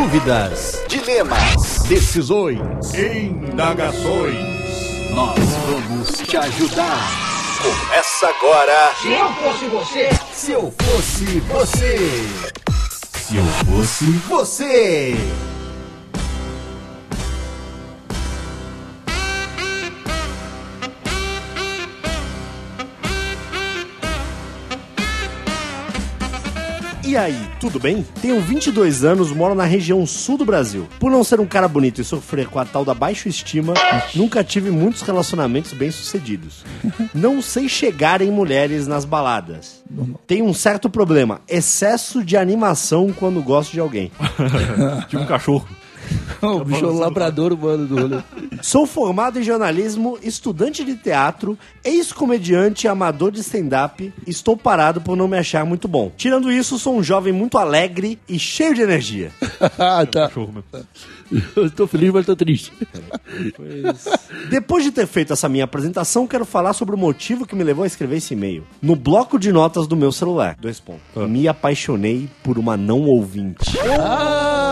Dúvidas, Dilemas, decisões. Indagações. Nós vamos te ajudar. começa agora. Se eu fosse você. Se eu fosse Você. E aí, tudo bem? Tenho 22 anos, moro na região sul do Brasil. Por não ser um cara bonito e sofrer com a tal da baixa estima, nunca tive muitos relacionamentos bem-sucedidos. Não sei chegar em mulheres nas baladas. Tenho um certo problema, excesso de animação quando gosto de alguém. Tipo um cachorro. o bicho é um labrador humano do rolê. Sou formado em jornalismo, estudante de teatro, ex-comediante e amador de stand-up. Estou parado por não me achar muito bom. Tirando isso, sou um jovem muito alegre e cheio de energia. ah, tá. Mesmo. Eu tô feliz, mas tô triste. Depois de ter feito essa minha apresentação, quero falar sobre o motivo que me levou a escrever esse e-mail. No bloco de notas do meu celular. Dois pontos. Me apaixonei por uma não ouvinte. Ah,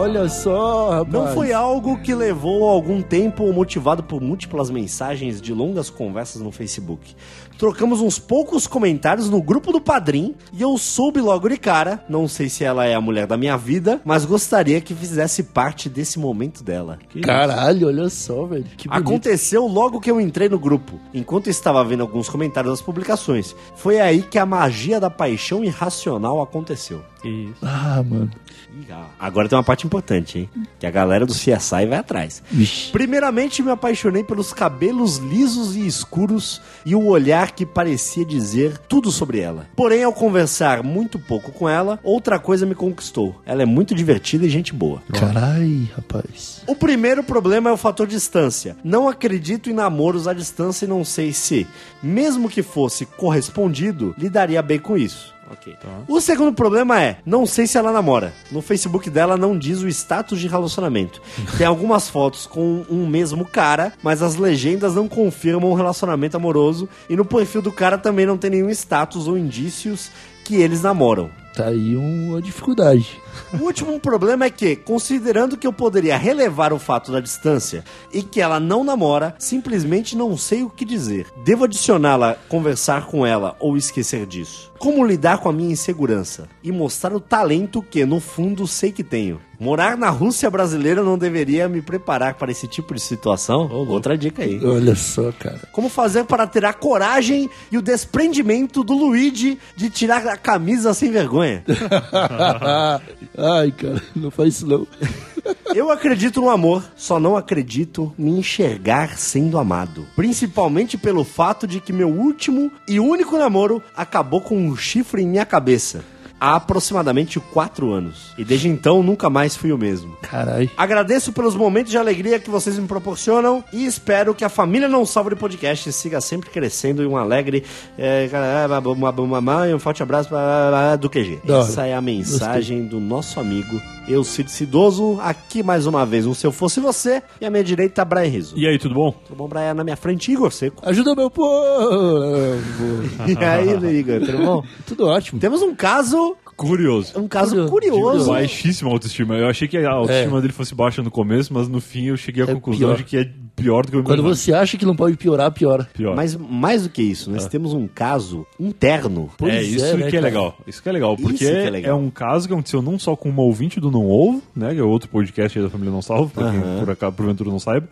olha só, rapaz. Não foi algo que levou algum tempo ou motivado por múltiplas mensagens de longas conversas no Facebook. Trocamos uns poucos comentários no grupo do Padrim e eu soube logo de cara, não sei se ela é a mulher da minha vida, mas gostaria que fizesse parte desse momento dela. Caralho, olha só, velho. Que bonito. Aconteceu logo que eu entrei no grupo, enquanto estava vendo alguns comentários das publicações. Foi aí que a magia da paixão irracional aconteceu. Isso. Ah, mano. Ah, Agora tem uma parte importante, hein? Que a galera do CSI vai atrás. Primeiramente, me apaixonei pelos cabelos lisos e escuros e o olhar que parecia dizer tudo sobre ela. Porém, ao conversar muito pouco com ela, outra coisa me conquistou. Ela é muito divertida e gente boa. Carai, rapaz. O primeiro problema é o fator distância. Não acredito em namoros à distância e não sei se, mesmo que fosse correspondido, lidaria bem com isso. Ok. O segundo problema é, não sei se ela namora. No Facebook dela não diz o status de relacionamento. Tem algumas fotos com um mesmo cara, mas as legendas não confirmam um relacionamento amoroso e no perfil do cara também não tem nenhum status ou indícios que eles namoram. Tá aí uma dificuldade. O último problema é que, considerando que eu poderia relevar o fato da distância e que ela não namora, simplesmente não sei o que dizer. Devo adicioná-la, conversar com ela ou esquecer disso? Como lidar com a minha insegurança e mostrar o talento que, no fundo, sei que tenho? Morar na Rússia brasileira não deveria me preparar para esse tipo de situação? Outra dica aí. Olha só, cara. Como fazer para ter a coragem e o desprendimento do Luigi de tirar a camisa sem vergonha? Ai, cara, não faz isso não. Eu acredito no amor, só não acredito me enxergar sendo amado. Principalmente pelo fato de que meu último e único namoro acabou com um chifre em minha cabeça. Há aproximadamente 4 anos. E desde então nunca mais fui o mesmo. Carai. Agradeço pelos momentos de alegria que vocês me proporcionam e espero que a família Não Salva de Podcast siga sempre crescendo e um alegre. É, e um forte abraço do QG. Essa é a mensagem do nosso amigo Eu Cid Cidoso. Aqui mais uma vez um Se Eu Fosse Você. E à minha direita, Brian Rizzo. E aí, tudo bom? Tudo bom, Brian? Na minha frente, Igor Seco. Ajuda meu povo. E aí, Igor, tudo bom? Tudo ótimo. Temos um caso. Curioso. Um caso Curioso. curioso. Baixíssima autoestima. Eu achei que a autoestima dele fosse baixa no começo, mas no fim eu cheguei à É conclusão pior. de que é pior do que eu Quando imaginava. você acha que não pode piorar, piora. Pior. Mas mais do que isso, nós temos um caso interno. Pois é, isso é, né, que é legal. Isso que é legal, porque é legal. um caso que aconteceu não só com uma ouvinte do Não Ovo, né, que é outro podcast aí da família Não Salvo, pra quem por acaso, porventura não saiba,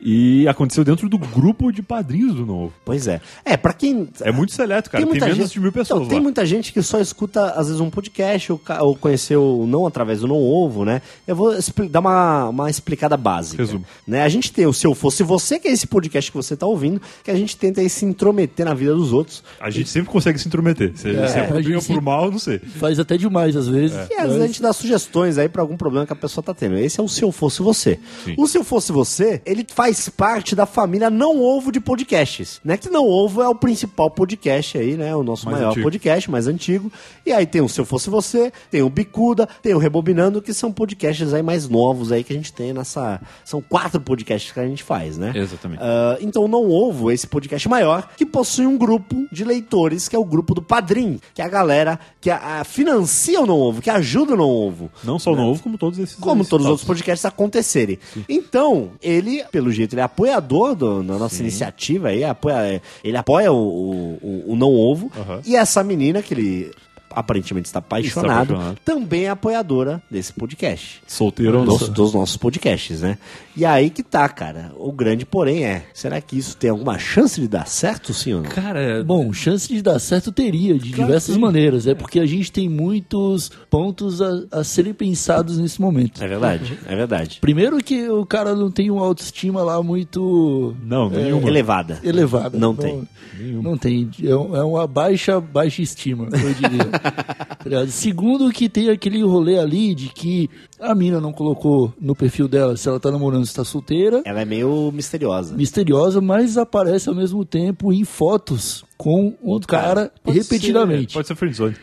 e aconteceu dentro do grupo de padrinhos do Não Ovo. Pois é. É, pra quem. É muito seleto, cara. Tem, menos gente, de mil pessoas Então, tem muita gente que só escuta, às vezes, um podcast ou, ou conheceu não através do Não Ovo, né? Eu vou dar uma, uma explicada básica. Resumo. Né? A gente tem o Se Eu Fosse Você, que é esse podcast que você tá ouvindo, que a gente tenta aí se intrometer na vida dos outros. A gente sempre consegue se intrometer. Se, é a por bem ou por mal, não sei. Faz até demais às vezes. E às vezes a Mas- gente dá sugestões aí pra algum problema que a pessoa tá tendo. Esse é o Se Eu Fosse Você. Sim. O Se Eu Fosse Você, ele faz parte da família Não Ovo de podcasts. Né? Que Não Ovo é o principal podcast aí, né? O nosso Mais maior antigo. podcast, mais antigo. E aí tem o Se Eu Fosse Você, tem o Bicuda, tem o Rebobinando, que são podcasts aí mais novos aí que a gente tem nessa... São quatro podcasts que a gente faz, né? Exatamente. Ah, então não ovo esse podcast maior que possui um grupo de leitores que é o grupo do Padrim, que é a galera que a- a financia o não ovo, que ajuda o não ovo. Não só o novo, como todos esses. Como todos os outros podcasts acontecerem. Então, ele, pelo jeito, ele é apoiador do- da nossa iniciativa aí, apoia, ele apoia o, o, o- não ovo. Aham. E essa menina que ele aparentemente está apaixonado, apaixonado. também é apoiadora desse podcast Solteiro dos, dos nossos podcasts, né? E aí que tá, cara. O grande porém é, será que isso tem alguma chance de dar certo, sim ou não? Cara, Bom, chance de dar certo teria, de Claro diversas sim. maneiras. É porque a gente tem muitos pontos a, a serem pensados nesse momento. É verdade, é verdade. Primeiro que o cara não tem uma autoestima lá muito não, nenhuma. Elevada. elevada. Não tem. Não tem. É, é uma baixa, baixa estima, eu diria. Tá? Segundo que tem aquele rolê ali de que a mina não colocou no perfil dela se ela tá namorando, se tá solteira. Ela é meio misteriosa. Misteriosa, mas aparece ao mesmo tempo em fotos com um cara, Pode repetidamente. Ser, pode ser friendzone.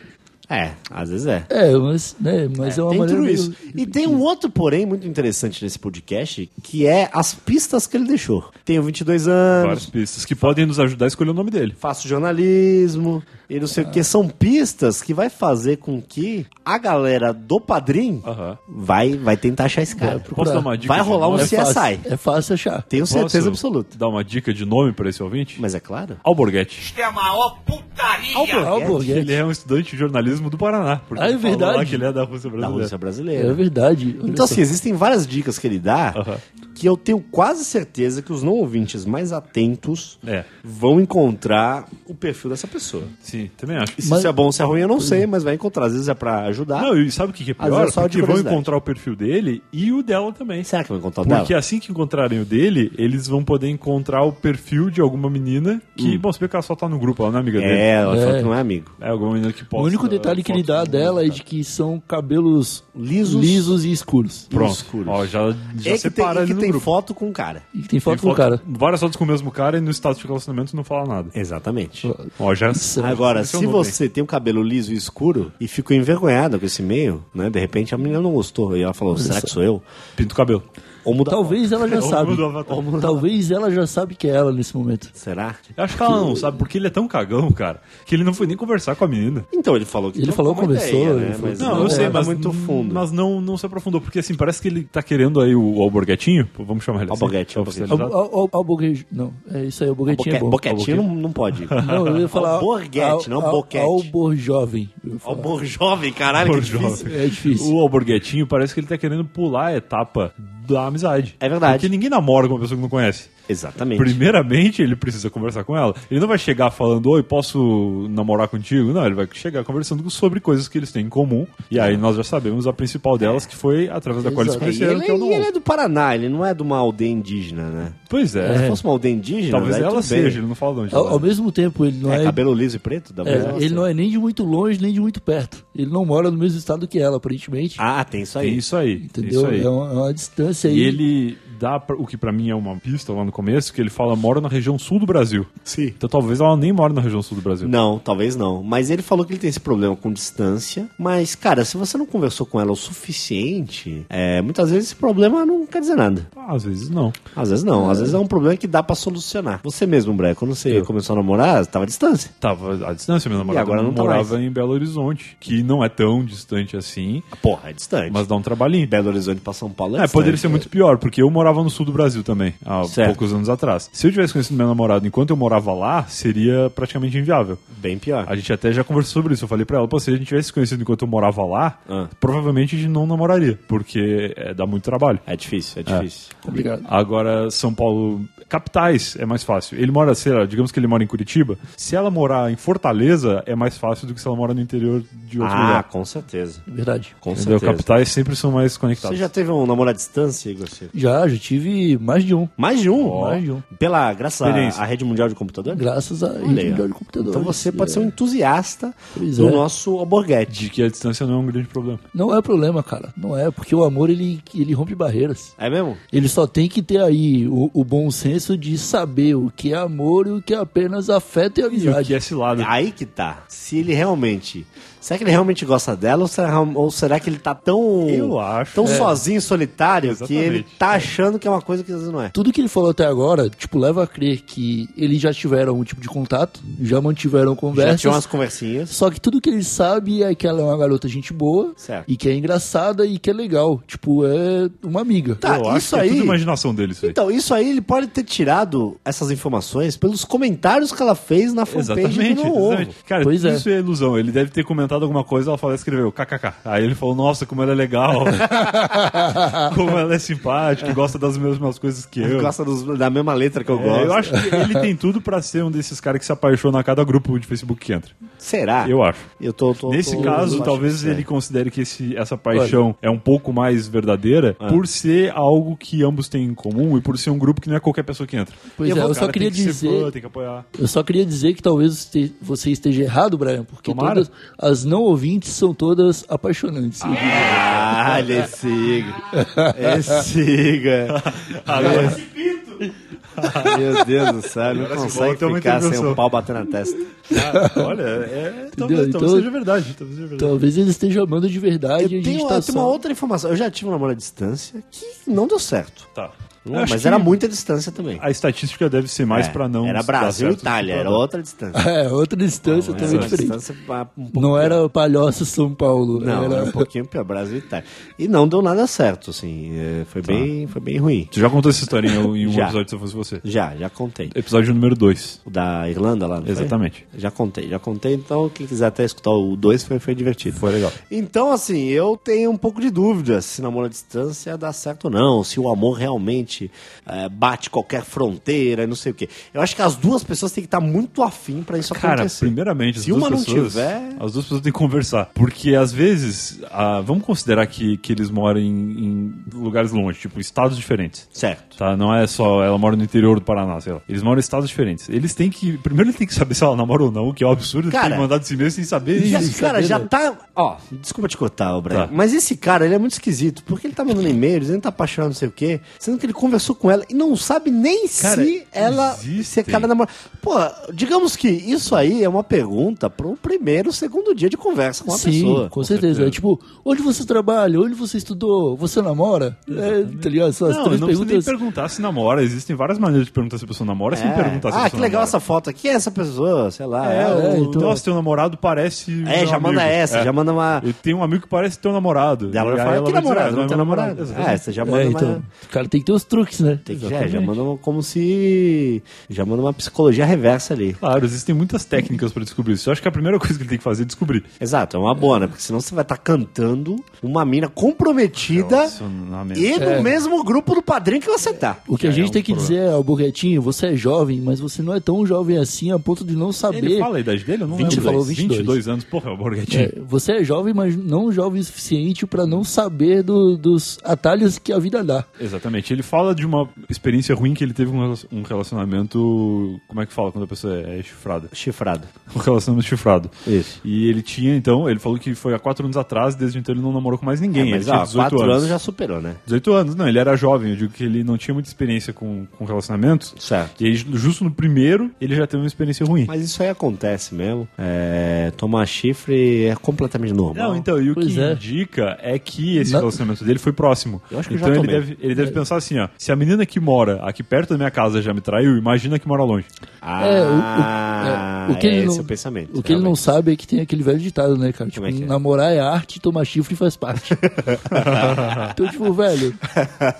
É, às vezes é. É, mas, né, mas é, uma tem maneira tudo meio- isso. E tem um outro porém muito interessante nesse podcast, que é as pistas que ele deixou. Tenho 22 Várias anos, pistas que podem nos ajudar a escolher o nome dele. faço jornalismo, e não sei o que. São pistas que vai fazer com que a galera do Padrim Aham. vai, vai tentar achar esse cara. Posso dar uma dica? Vai de rolar um nome? é fácil, CSI. é fácil achar. Tenho Posso certeza absoluta. Dar uma dica de nome para esse ouvinte? Mas é claro. Alborguete. Isto é a maior putaria. Alborguete. Ele é um estudante de jornalismo do Paraná. Porque Ah, é ele falou verdade. lá que ele é da Rússia Da brasileira. Rússia É brasileira. verdade. olha Então, só. assim, existem várias dicas que ele dá Aham. Que eu tenho quase certeza que os não ouvintes mais atentos É, vão encontrar o perfil dessa pessoa. sim, também acho. E se Mas- isso é bom ou se é ruim, eu não sei, mas vai encontrar. Às vezes é pra ajudar. Não, e sabe o que é pior? é só de Porque vão encontrar o perfil dele e o dela também. Será que vai encontrar o Porque dela? assim que encontrarem o dele, eles vão poder encontrar o perfil de alguma menina que, bom, você vê que ela só tá no grupo, ela não é amiga dele. É, ela É. falou que não é amigo. É alguma menina que posta. O único detalhe que ele dá dela é de que são cabelos Lisos. lisos e escuros. Pronto. escuros. Ó, já, já É que tem, separa ali que no tem grupo. foto com o cara. E tem foto com o cara. Várias fotos com o mesmo cara e no status de relacionamento não fala nada. Exatamente. Ó, já. Agora, é se você tem o cabelo liso e escuro e ficou envergonhada com esse e-mail, né? De repente a menina não gostou. E ela falou, será que sou eu? Pinta o cabelo. Ou muda a Talvez ela já Ou sabe. muda o avatar. Talvez ela já sabe que é ela nesse momento. Será? Eu acho que ela não sabe, porque ele é tão cagão, cara, que ele não foi nem conversar com a menina. Então, ele falou que Ele falou, conversou, ideia, ele né? falou- Mas Não, não, eu sei, mas muito fundo. Mas não, não se aprofundou, porque assim, parece que ele tá querendo aí o Alborguetinho, vamos chamar ele assim. Alborguete, Alborguete. oficializado. Al- al- Alborguete. Não, é isso aí, alborguetinho é Boque, bom. boquetinho não, não pode. Não, eu ia falar. Alborguete, não boquete. Alborjovem. eu ia falar. Albor jovem, caralho, que Albor difícil. É difícil. O Alborguetinho parece que ele tá querendo pular a etapa da amizade. É verdade. Porque ninguém namora com uma pessoa que não conhece. Exatamente. Primeiramente, ele precisa conversar com ela. Ele não vai chegar falando, oi, posso namorar contigo? Não, ele vai chegar conversando sobre coisas que eles têm em comum. E aí nós já sabemos a principal delas, que foi através da qual eles se Exato. É, conheceram, ele, que é o e ele é do Paraná, ele não é de uma aldeia indígena, né? Pois Se é. fosse uma aldeia indígena, Talvez daí ela tudo bem. seja, ele não fala de onde. Ao, ela ao é. mesmo tempo, ele não É, é. cabelo liso e preto? Da é, ele não é nem de muito longe, nem de muito perto. Ele não mora no mesmo estado que ela, aparentemente. Ah, tem isso aí. Tem isso aí. entendeu? Isso aí. É, uma, é uma distância aí. E ele dá o que pra mim é uma pista lá no começo, que ele fala mora na região sul do Brasil. Sim. Então talvez ela nem mora na região sul do Brasil. Não, talvez não. Mas ele falou que ele tem esse problema com distância. Mas, cara, se você não conversou com ela o suficiente, é, muitas vezes esse problema não quer dizer nada. Ah, às vezes não. Às vezes não. Às vezes é um problema que dá pra solucionar. Você mesmo, Bré, quando você Eu. começou a namorar, tava à distância. Tava à distância, minha namorada agora não tá morava em Belo Horizonte, que não é tão distante assim, Porra, é distante. mas dá um trabalhinho. Belo Horizonte pra São Paulo é, É, distante. poderia ser muito pior, porque eu morava no sul do Brasil também, há Certo. poucos anos atrás. Se eu tivesse conhecido meu namorado enquanto eu morava lá, seria praticamente inviável. Bem pior. A gente até já conversou sobre isso. Eu falei pra ela, pô, se a gente tivesse se conhecido enquanto eu morava lá, Ah. provavelmente a gente não namoraria, porque é, dá muito trabalho. É difícil, é difícil. Obrigado. Agora, São Paulo capitais é mais fácil. Ele mora, sei lá, digamos que ele mora em Curitiba. Se ela morar em Fortaleza, é mais fácil do que se ela mora no interior de outro Ah, lugar. com certeza. Verdade. Com Entendeu? certeza. Capitais sempre são mais Você conectados. já teve um namoro à distância, Igor? Já, já tive mais de um. Mais de um? Mais de um. Pela, graças à, à rede mundial de computador? Graças Olha rede mundial de computadores. Então você pode É. ser um entusiasta Pois do é. nosso alborguete. De que a distância não é um grande problema. Não é problema, cara. Não é, porque o amor ele, ele rompe barreiras. É mesmo? Ele só tem que ter aí o, o bom senso de saber o que é amor e o que é apenas afeto e E o amizade. que é cilada. Aí que tá. Se ele realmente. Será que ele realmente gosta dela ou será, ou será que ele tá tão. Eu acho. Tão É. sozinho, solitário, que Exatamente. ele tá achando que é uma coisa que às vezes não é. Tudo que ele falou até agora, tipo, leva a crer que eles já tiveram um tipo de contato, já mantiveram Já conversas. tinha umas conversinhas. Só que tudo que ele sabe é que ela é uma garota gente boa Certo. e que é engraçada e que é legal. Tipo, é uma amiga. Tá, Eu acho isso que aí- é tudo imaginação dele, isso aí. Então, isso aí ele pode ter tirado essas informações pelos comentários que ela fez na fanpage Exatamente, do exatamente. Cara, Pois é. isso é. ilusão. Ele deve ter comentado alguma coisa, ela falou, escreveu kkk. Aí ele falou, nossa, como ela é legal. como ela é simpática, gosta das mesmas coisas que eu. Gosta dos- da mesma letra que eu É, gosto. eu acho que ele tem tudo pra ser um desses caras que se apaixona a cada grupo de Facebook que entra. Será? Eu acho. Eu tô, tô- Nesse tô- caso, talvez ele é. considere que esse, essa paixão é um pouco mais verdadeira por ser algo que ambos têm em comum e por ser um grupo que não é qualquer pessoa que entra. Pois Eu é, eu só queria tem que ser dizer. fã, tem que apoiar. Eu só queria dizer que talvez você esteja errado, Brian, porque Tomara. todas as não ouvintes são todas apaixonantes. Ah, ele siga. É siga. Meu Deus do céu, não Agora consegue ficar sem o pau bater na testa. Olha, é, talvez, Então- talvez seja verdade. Talvez seja verdade. Talvez ele esteja amando de verdade Eu e a gente tenho, tá eu tenho uma só... outra informação. Eu já tive um namoro à distância que não deu certo. Tá. Não, mas era muita distância também. A estatística deve ser mais É, pra não. Era Brasil e certo Itália, era pra outra distância. É, outra distância Era também uma diferente. distância ah, um pouco Não pior. era Palhoça São Paulo. Não, era... era um pouquinho pior, Brasil e Itália. E não deu nada certo, assim. é, Foi, bem, foi bem ruim. Tu já contou essa história em, em um Já. episódio se eu fosse você? Já, já contei. Episódio número 2. O da Irlanda lá, não foi? Exatamente. Já contei, já contei. Então, quem quiser até escutar o 2 foi, foi divertido. Foi legal. Então, assim, eu tenho um pouco de dúvida se namoro à distância dá certo ou não, se o amor realmente eh, bate qualquer fronteira e não sei o quê. Eu acho que as duas pessoas têm que estar muito afim pra isso Cara, acontecer. primeiramente, as Se duas uma não pessoas, tiver- as duas pessoas têm que conversar. Porque às vezes, ah, vamos considerar que, que eles moram em, em lugares longe, tipo estados diferentes. Certo. Tá, não é só ela mora no interior do Paraná, sei lá. Eles moram em estados diferentes. Eles têm que. Primeiro ele tem que saber se ela namora ou não, o que é um absurdo. Cara, mandar de si mesmo sem saber. Já, Isso. cara, já né? tá. Ó, desculpa te cortar, Brian. Tá. Mas esse cara, ele é muito esquisito. Porque ele tá mandando e-mail, dizendo que tá apaixonado, não sei o quê. Sendo que ele conversou com ela e não sabe nem Cara, se ela. existem. Se a cara namora. Pô, digamos que isso aí é uma pergunta pro primeiro, segundo dia de conversa com a Sim, pessoa. com certeza. É tipo, onde você trabalha? Onde você estudou? Você namora? É, tá ligado? São as Não, três não precisa nem perguntas. perguntar se namora. Existem várias maneiras de perguntar se a pessoa namora sem É. perguntar se a Ah, pessoa que legal namora. essa foto aqui. Quem é essa pessoa? Sei lá. É, É, o, é, então- nossa, teu namorado parece. é, já manda amigo. essa, É. já manda uma. Eu tenho um amigo que parece teu namorado. Ela E vai aí falar, ela que vai namorado? "Ah, Não é tem namorado. Exatamente. É, você já manda É, uma. então, o cara tem que ter os truques, né? Tem que, já, já Exatamente. manda uma- como se. Já manda uma psicologia reversa ali. Claro, existem muitas técnicas pra descobrir isso. Eu acho que a primeira coisa que ele tem que fazer é descobrir. Exato, é uma boa, né? Porque senão você vai estar cantando uma mina comprometida Relacionamento. e no É. mesmo grupo do padrinho que você tá. O que a Já é gente um tem que problema. dizer ao você é jovem, mas você não é tão jovem assim a ponto de não saber. Ele fala a idade dele? Eu não 22. lembro. Ele falou 22. anos. Porra, é o Borghetti. É, você é jovem, mas não jovem o suficiente pra não saber do- dos atalhos que a vida dá. Exatamente. Ele fala de uma experiência ruim que ele teve com um relacionamento. Como é que fala quando a pessoa é chifrada? Chifrado. Um relacionamento chifrado. Isso. E ele tinha, então, ele falou que foi há quatro anos atrás, desde então ele não namorou com mais ninguém. É, mas ele tinha ó, 18 quatro anos. anos já superou, né? 18 anos, não, ele era jovem, eu digo que ele não tinha muita experiência com, com relacionamentos. Certo. E aí, justo no primeiro, ele já teve uma experiência ruim. Mas isso aí acontece mesmo. É, tomar chifre é completamente normal. Não, então, e o Pois que é. indica é que esse Não. relacionamento dele foi próximo. Eu acho que então já ele tomei. deve, ele deve pensar assim, ó, se a menina que mora aqui perto da minha casa já me traiu, imagina que mora longe. Ah, É, o- o- é, o que ele esse não- é o pensamento. O que ele não realmente. sabe é que tem aquele velho ditado, né, cara? Tipo, é que é? namorar é arte, tomar chifre faz parte. então, tipo, velho,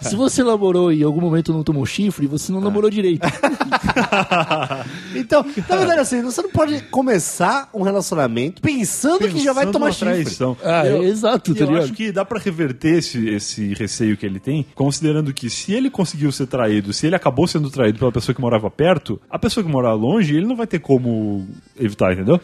se você namorou e em algum momento não tomou chifre, você não namorou direito. Então, na verdade, assim, você não pode começar um relacionamento pensando, que já vai Pensando tomar chifre. Ah, Eu- é exato, e tá eu ligado? acho que dá pra reverter esse, esse receio que ele tem, considerando que se ele conseguiu ser traído, se ele acabou sendo traído pela pessoa que morava perto, a pessoa que morava longe, ele não vai ter como evitar, entendeu?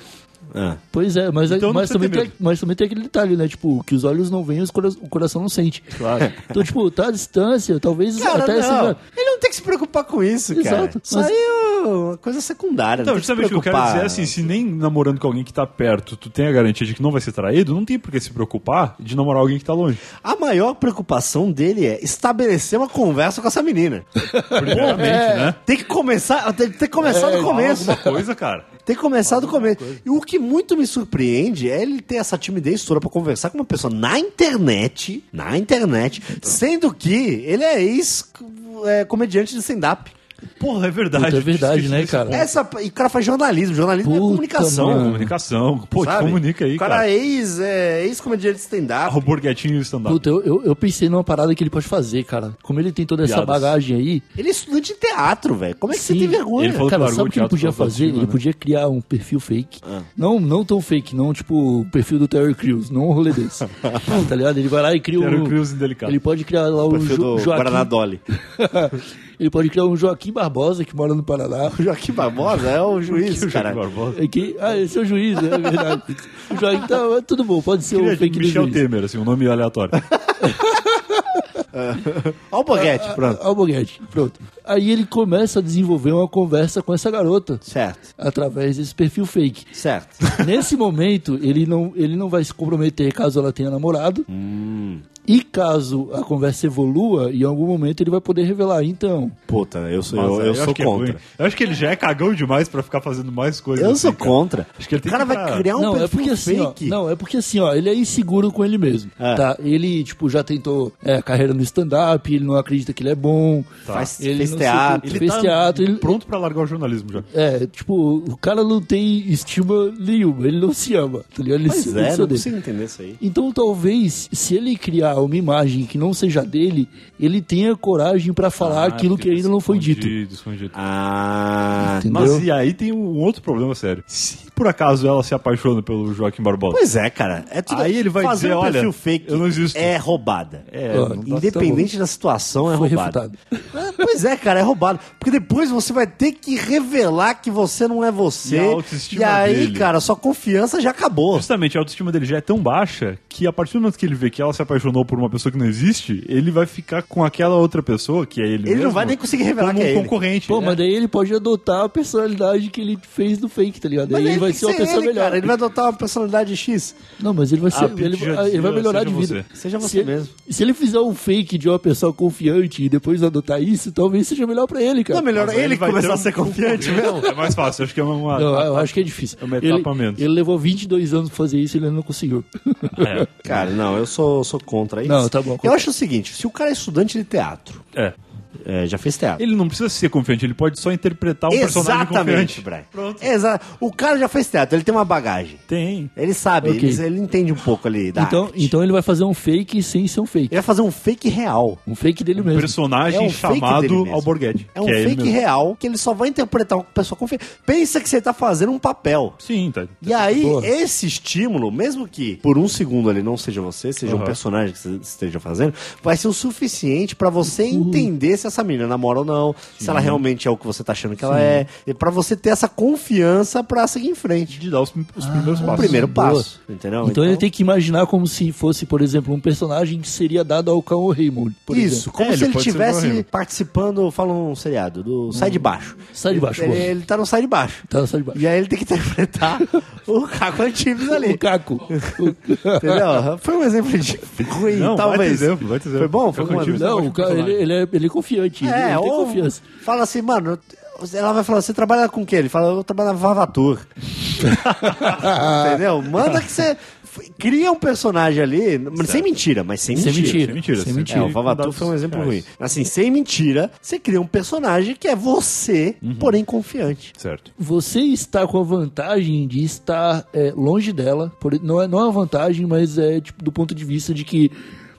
Ah. Pois é, mas, Então mas, também tem, mas também tem aquele detalhe, né? Tipo, que os olhos não veem, o coração não sente. Claro. Então, tipo, tá à distância, talvez Cara, até não. seja. Ele não tem que se preocupar com isso, cara. Exato, Isso mas- aí é uma coisa secundária. Então, justamente o que eu quero dizer é assim, se nem namorando com alguém que tá perto, tu tem a garantia de que não vai ser traído, não tem por que se preocupar de namorar alguém que tá longe. A maior preocupação dele é estabelecer uma conversa com essa menina. Primeiramente, É. né? Tem que começar, tem que ter começado É, do começo. Alguma coisa, cara. Tem que começar do começo. E o que muito me surpreende é ele ter essa timidez toda pra conversar com uma pessoa na internet, na internet, sendo que ele é ex-comediante de stand-up. Porra, é verdade. Puta, é verdade, né, cara? Essa, e o cara faz jornalismo, jornalismo é Puta, comunicação. mano. Comunicação. Pô, te sabe? comunica aí, O cara cara. é ex, é, ex-comediante de stand-up. O burguetinho stand-up. Puta, eu, eu, eu pensei numa parada que ele pode fazer, cara. Como ele tem toda essa Piadas. bagagem aí. Ele é estudante de teatro, velho. Como é que você Sim. tem vergonha? Ele falou Cara, sabe o o que ele podia fazer? Ele né? podia criar um perfil fake. Ah. Não, não tão fake, não tipo o perfil do Terry Crews, não um rolê desse. Não, tá ligado? Ele vai lá e cria Terry um. Crews indelicado. Ele pode criar lá o Perfil Jo- do Joaquim. Guaraná Dolly. ele pode criar um Joaquim Barbosa que mora no Paraná. O Joaquim Barbosa é o juiz, Que o cara. Joaquim Barbosa. É que, ah, esse é o juiz? É verdade. O Joaquim tá, mas tudo bom, pode ser o Queria fake do Michel juiz. Temer, assim, um nome aleatório. Olha o boguete, pronto. Ah, o Boguete, pronto. Aí ele começa a desenvolver uma conversa com essa garota Certo, através desse perfil fake. certo. Nesse momento, ele não, ele não vai se comprometer caso ela tenha namorado. Hum. E caso a conversa evolua, em algum momento ele vai poder revelar. Então, Puta, eu sou, eu, eu acho sou é contra. ruim. eu acho que ele já é cagão demais pra ficar fazendo mais coisas eu assim, sou cara. contra. Acho que ele o cara que vai criar um não, é perfil porque assim, ó, fake. não, é porque assim, ó, ele é inseguro com ele mesmo, É. tá? Ele, tipo, já tentou é, carreira no stand-up, ele não acredita que ele é bom. Faz- ele fez teatro. Ele fez tá teatro, ele, pronto pra largar o jornalismo já. é, tipo, o cara não tem estima nenhuma, ele não se ama, tá ligado? Ele Pois se, ele é, não consigo entender isso aí. Então talvez, se ele criar uma imagem que não seja dele, ele tenha coragem pra falar Ah, aquilo que ainda não foi dito. Escondido. Ah, Entendeu? Mas e aí tem um outro problema sério. Se por acaso ela se apaixona pelo Joaquim Barbosa, pois é, cara. É tudo... Aí ele vai Fazer dizer, um perfil olha, fake eu não existo. é roubada. é, não dá- Independente da situação, é Foi roubada. refutado. É, pois é, cara, é roubado. Porque depois você vai ter que revelar que você não é você. E a autoestima E aí, dele. cara, sua confiança já acabou. Justamente, a autoestima dele já é tão baixa que a partir do momento que ele vê que ela se apaixonou por uma pessoa que não existe, ele vai ficar com aquela outra pessoa, que é ele Ele não mesmo, vai nem conseguir revelar como que é um ele. concorrente. Pô, né? mas daí ele pode adotar a personalidade que ele fez no fake, tá ligado? Mas Aí ele ele vai ser uma ser pessoa ele, melhor. Cara. Ele vai adotar uma personalidade X. Não, mas ele vai ser. A Pete ele, ele vai melhorar de vida. você. Seja se você ele- mesmo. Se ele fizer um fake de uma pessoa confiante e depois adotar isso, talvez seja melhor pra ele, cara. Não, melhor Mas ele vai começar ter a um ser confiante mesmo. É mais fácil, acho que é uma. Não, eu acho que é difícil. É uma ele, ele levou 22 anos pra fazer isso e ele ainda não conseguiu. É, Cara, não, eu sou, sou contra isso. Não, tá bom. Eu acho o seguinte: se o cara é estudante de teatro, é. É, já fez teatro. Ele não precisa ser confiante, ele pode só interpretar um personagem Exatamente, confiante. Brian. Pronto. Exato. O cara já fez teatro, ele tem uma bagagem. Tem. Ele sabe, Ok. ele, ele entende um pouco ali da Então, arte. então ele vai fazer um fake sem ser um fake. Ele vai fazer um fake real. Um fake dele Um mesmo. personagem É um chamado. Alborguete. É um que ele fake real que ele só vai interpretar uma pessoa confiante. Pensa que você tá fazendo um papel. Sim, tá. E aí, Boa. esse estímulo, mesmo que por um segundo ele não seja você, seja um Aham. personagem que você esteja fazendo, vai ser o suficiente pra você entender se essa menina namora ou não, se ela realmente é o que você tá achando que ela é, e pra você ter essa confiança pra seguir em frente. De dar os, os primeiros O passos. primeiro boa. passo, entendeu? Então, ele tem que imaginar como se fosse, por exemplo, um personagem que seria dado ao Cão Raymond. Por Isso, exemplo. como É, se ele estivesse participando, fala um seriado, do Sai de Baixo. Sai de Baixo, Ele, boa. ele tá no Sai de Baixo. Tá só de baixo. E aí ele tem que interpretar o Caco Antibes ali. O Caco. Entendeu? Foi um exemplo de ruim, Não, vai talvez. ter exemplo, vai ter exemplo. Foi bom? Foi um exemplo? Não, o cara, ele, ele é, ele é confiante. É, ele tem ou confiança. fala assim, mano, ela vai falar, você trabalha com o quê? Ele fala, eu trabalho na Vavatur. Entendeu? Manda que você cria um personagem ali, mas sem mentira, mas sem Sem mentira. mentira. Sem mentira, Sem sem mentira. É, o Vavatur dados foi um exemplo reais. ruim. Assim, sem mentira, você cria um personagem que é você, porém confiante. Certo. Você está com a vantagem de estar é, longe dela. por- não, é, não é uma vantagem, mas é tipo, do ponto de vista de que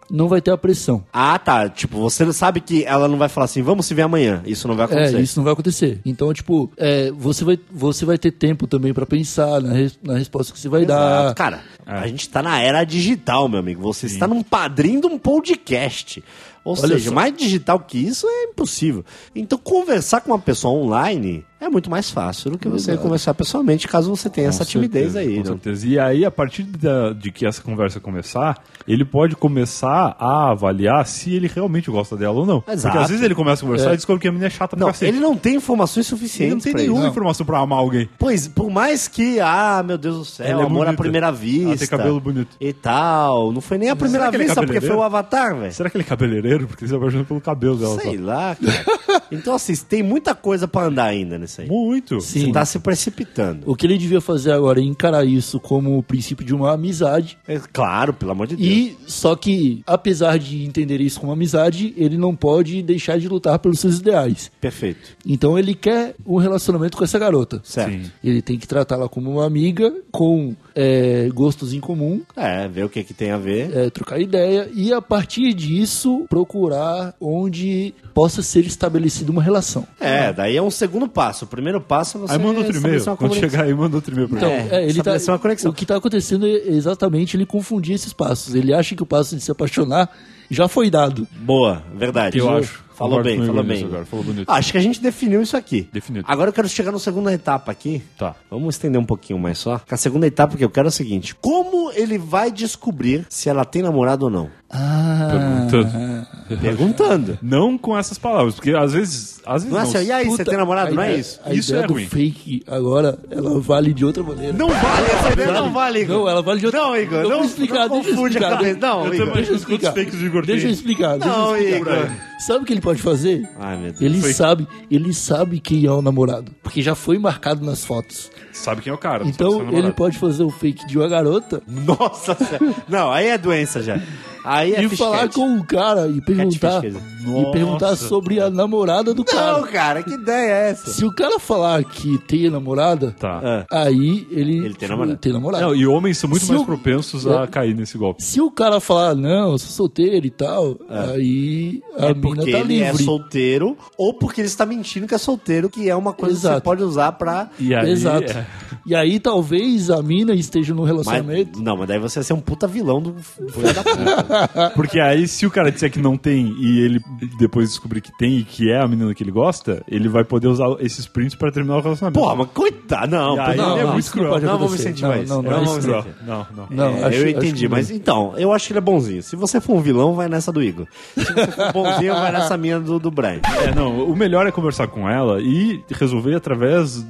não vai ter a pressão. Ah, tá. Tipo, você sabe que ela não vai falar assim, vamos se ver amanhã. Isso não vai acontecer. É, isso não vai acontecer. Então, tipo, é, você, vai, você vai ter tempo também pra pensar na, res- na resposta que você vai Exato. dar. Cara, a gente tá na era digital, meu amigo. Você está num padrinho de um podcast. Ou Olha seja, só. mais digital que isso é impossível. Então, conversar com uma pessoa online é muito mais fácil do que você Exato. conversar pessoalmente, caso você tenha essa Com timidez certeza, aí. Com né? certeza. E aí, a partir da- de que essa conversa começar, ele pode começar a avaliar se ele realmente gosta dela ou não. Exato. Porque às vezes ele começa a conversar É. e descobre que a menina é chata pra Não, cacete. ele não tem informações Ele não suficientes. tem pra nenhuma informação pra amar alguém. Pois, por mais que, ah, meu Deus do céu, Ela é amor à bonita. primeira vista. Ela tem cabelo bonito. E tal. Não foi nem a primeira é vista, porque foi o Avatar, velho. Será que ele é cabeleireiro? Porque ele se apaixonou pelo cabelo dela. Sei só. lá, cara. Então, assim, tem muita coisa pra andar ainda nisso aí. Muito. Sim. Você tá se precipitando. O que ele devia fazer agora é encarar isso como o princípio de uma amizade. É, claro, pelo amor de Deus. E só que, apesar de entender isso como amizade, ele não pode deixar de lutar pelos seus ideais. Perfeito. Então ele quer um relacionamento com essa garota. Certo. Sim. Ele tem que tratá-la como uma amiga, com é, gostos em comum, É, ver o que, que tem a ver. é, trocar ideia e a partir disso procurar onde possa ser estabelecida uma relação. É, daí é um segundo passo. O primeiro passo é você Aí manda outro e-mail. Quando chegar aí, manda outro e-mail pra Então, ele. É, é, ele tá, uma conexão. o que está acontecendo é exatamente ele confundir esses passos. Ele acha que o passo de se apaixonar já foi dado. Boa, verdade. Eu acho. Falou Concordo bem, falou bem. agora, falou bonito. Acho que a gente definiu isso aqui. Definido. Agora eu quero chegar na segunda etapa aqui. Tá. Vamos estender um pouquinho mais só. A segunda etapa que eu quero é o seguinte: como ele vai descobrir se ela tem namorado ou não? Ah, Perguntando. Perguntando. Não com essas palavras, porque às vezes. Às vezes Não é assim, e aí, você Puta, tem namorado? Não é isso? A Isso ideia é do ruim. fake agora, ela vale de outra maneira. Não vale, essa ideia não vale, Igor. Não, ela vale de outra Não, Igor, não, vou explicar, não deixa eu confunde a explicar. cabeça. Não, Eu Igor. Deixa eu explicar. Deixa eu explicar. deixa Não. Igor. Sabe o que ele pode fazer? Ai, meu Deus. Ele Fake. sabe, ele sabe quem é o namorado, porque já foi marcado nas fotos. Sabe quem é o cara. não Então é ele pode fazer o fake de uma garota Nossa senhora. Não, aí é doença já. Aí é e falar com o cara e perguntar Catfish, e perguntar sobre a namorada do Não, cara. cara, que ideia é essa? Se o cara falar que tem namorada, Tá. Ah. aí ele Ele tem namorada. tem namorada. Não, e homens são muito Se mais o- propensos É. a cair nesse golpe. Se o cara falar, não, eu sou solteiro e tal, aí a É mina porque tá ele é livre. solteiro ou porque ele está mentindo que é solteiro, que é uma coisa que você Exato. pode usar pra. E aí, Exato. é. E aí talvez a mina esteja num Mas, relacionamento. não, mas daí você vai ser um puta vilão do filho da puta. Porque aí, se o cara disser que não tem e ele depois descobrir que tem e que é a menina que ele gosta, ele vai poder usar esses prints pra terminar o relacionamento. Porra, mas coitado. Não, aí, não, ele é não, muito não cruel. Não vamos acontecer. incentivar Não, isso. não, Não não, incentivar. Não, não. Não, É, acho- eu acho entendi, que mas então, eu acho que ele é bonzinho. Se você for um vilão, vai nessa do Igor. Se você for bonzinho, vai nessa minha do, do Brian. É, não, o melhor é conversar com ela e resolver através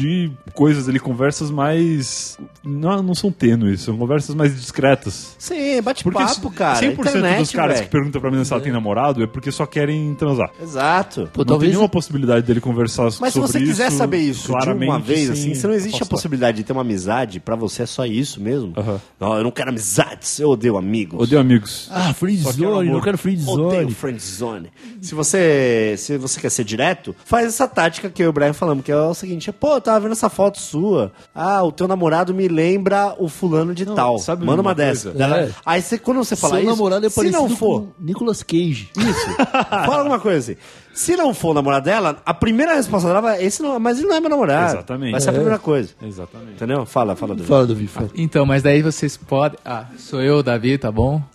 de coisas ali, conversas mais. Não, não são tênues, são conversas mais discretas. Sim, Porque bate-papo, cara. 100% Internet, dos caras velho. que perguntam pra menina se ela tem namorado é porque só querem transar. Exato. Pô, não talvez tem nenhuma possibilidade dele conversar Mas se sobre você quiser isso saber isso de claramente, uma vez, assim, se não existe a possibilidade de ter uma amizade, pra você é só isso mesmo? Aham. Não, eu não quero amizades, eu odeio amigos. Odeio amigos. Ah, quero zone, não quero friend Odeio zone. friend zone. Se você, se você quer ser direto, faz essa tática que eu e o Brian falamos, que é o seguinte: pô, eu tava vendo essa foto sua. Ah, o teu namorado me lembra o fulano de tal. sabe Manda uma, uma dessa. É. Aí você, quando você fala Seu isso, namorado é se não for, Nicolas Cage. isso. Fala alguma coisa assim. Se não for o namorado dela, a primeira resposta dela vai, esse não, mas ele não é meu namorado. Exatamente. Vai ser a É. primeira coisa. Exatamente. Entendeu? Fala, fala, Davi. Fala, Davi, fala. Então, mas daí vocês podem. Ah, sou eu, Davi, tá bom?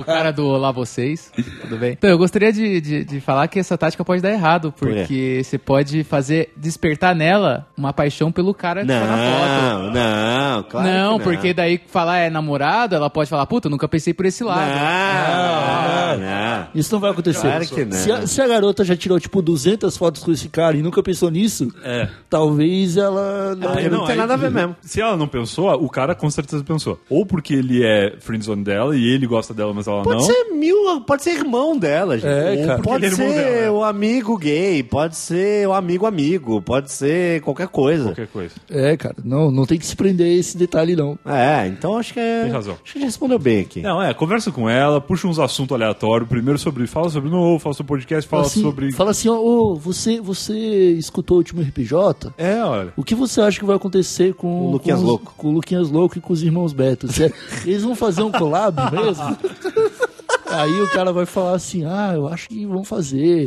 o cara do Olá Vocês. Tudo bem? Então, eu gostaria de, de, de falar que essa tática pode dar errado, porque você pode fazer despertar nela uma paixão pelo cara que tá na foto. Não, não, claro. não, que porque daí falar é namorado, ela pode falar, puta, nunca pensei por esse lado. Não, não. Isso não vai acontecer. Claro que não. Se, a, se a garota já tirou, tipo, 200 fotos com esse cara e nunca pensou nisso, É. talvez ela... não- porque não tem nada a ver mesmo. Se ela não pensou, o cara com certeza pensou. Ou porque ele é friendzone dela e ele gosta dela, mas ela Pode não. ser mil, pode ser irmão dela, gente. É, Ou cara. Pode é ser dela, é. o amigo gay, pode ser o amigo amigo, pode ser qualquer coisa. Qualquer coisa. É, cara, não, não tem que se prender a esse detalhe, não. É, então acho que é. Tem razão. Acho que a gente respondeu bem aqui. Não, é, conversa com ela, puxa uns assuntos aleatórios. Primeiro sobre. Fala sobre novo, fala sobre podcast, fala assim, sobre. Fala assim, ó, ô, você, você escutou o último RPJ? É, olha. O que você acha que vai acontecer com O Luquinhas com os- Louco. Com o Luquinhas Louco e com os irmãos Beto? Eles vão fazer um collab mesmo? Aí o cara vai falar assim, ah, eu acho que vão fazer.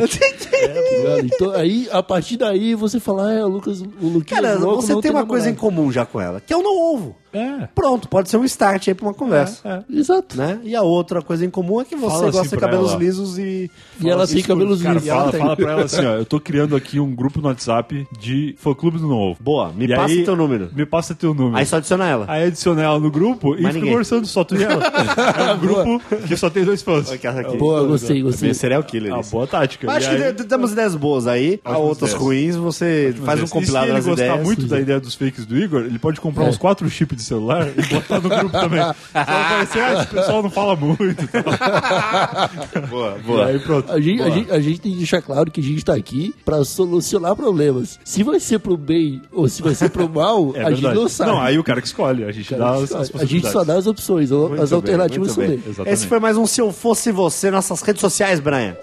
É, tá ligado? então, aí, a partir daí, você fala, é, o Lucas, o Luquinhas Cara, Louco você tem uma coisa em comum já com ela, que é o não ovo. É. Pronto, pode ser um start aí pra uma conversa. Exato. Né? E a outra coisa em comum é que você Fala assim gosta de pra cabelos ela. lisos e. E ela tem cabelos Cara, lisos. fala, Ela tem. fala pra ela assim, ó, eu tô criando aqui um grupo no WhatsApp de fã clube do novo. Boa, me E passa aí- teu número. Me passa teu número. Aí só adiciona ela. Aí adiciona ela no grupo e Mais fica ninguém. conversando só tu e ela. É um grupo que só tem dois fãs. Boa, gostei, gostei. Bem serial killer. Ah, isso. boa tática. Acho que de- temos ideias boas aí. Há Ótimas outras ideias. ruins, você faz um compilado se ele das gostar ideias. muito da ideia dos fakes do Igor, ele pode comprar É. uns quatro chips de celular e botar no grupo também. Só ah, esse pessoal não fala muito. Boa, E boa. aí pronto. A gente, a, Boa. gente, a gente tem que deixar claro que a gente tá aqui pra solucionar problemas. Se vai ser pro bem ou se vai ser pro mal, É a gente não sabe. Não, aí o cara que escolhe. A gente dá as, as a gente só dá as opções, Muito as bem, alternativas são dele. Esse foi mais um Se Eu Fosse Você, nossas redes sociais, Brian.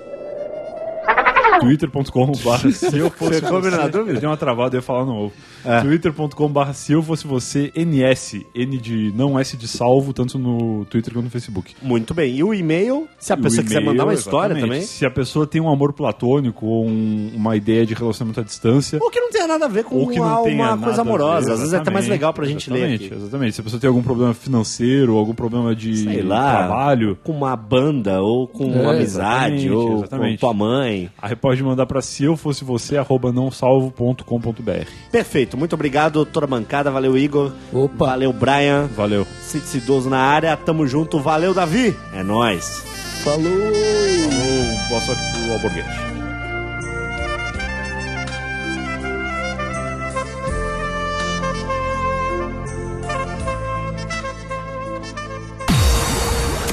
twitter.com.br se eu fosse você. na dúvida? Eu dei uma travada, eu ia falar no ovo. É. twitter.com.br se eu fosse você, NS. N de não S de salvo, tanto no Twitter quanto no Facebook. Muito bem. E o e-mail, se a pessoa quiser mandar uma história exatamente. também. Se a pessoa tem um amor platônico ou um- uma ideia de relacionamento à distância. Ou que não tenha nada a ver com Ou que não uma, uma coisa a amorosa. Às vezes é até mais legal pra gente ler exatamente, aqui. Exatamente. Se a pessoa tem algum problema financeiro, algum problema de Sei lá. trabalho, Com uma banda, ou com uma amizade, exatamente, ou exatamente. com tua mãe. aí pode mandar pra se eu fosse você, arroba nãosalvo.com.br. Perfeito. Muito obrigado, toda a bancada. Valeu, Igor. Opa. Valeu, Brian. Valeu. Cite idoso na área. Tamo junto. Valeu, Davi. É nóis. Falou! Falou, boa sorte pro Alborguete.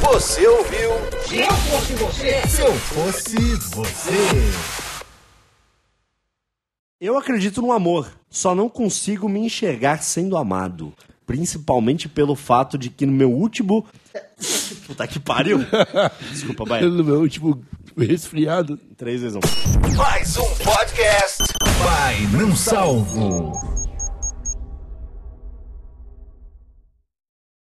Você ouviu? Se eu fosse você, Se eu fosse você. Eu acredito no amor, só não consigo me enxergar sendo amado. Principalmente pelo fato de que no meu último. Puta que pariu! Desculpa, vai. No meu último resfriado. Três vezes um. Mais um podcast. Vai não salvo.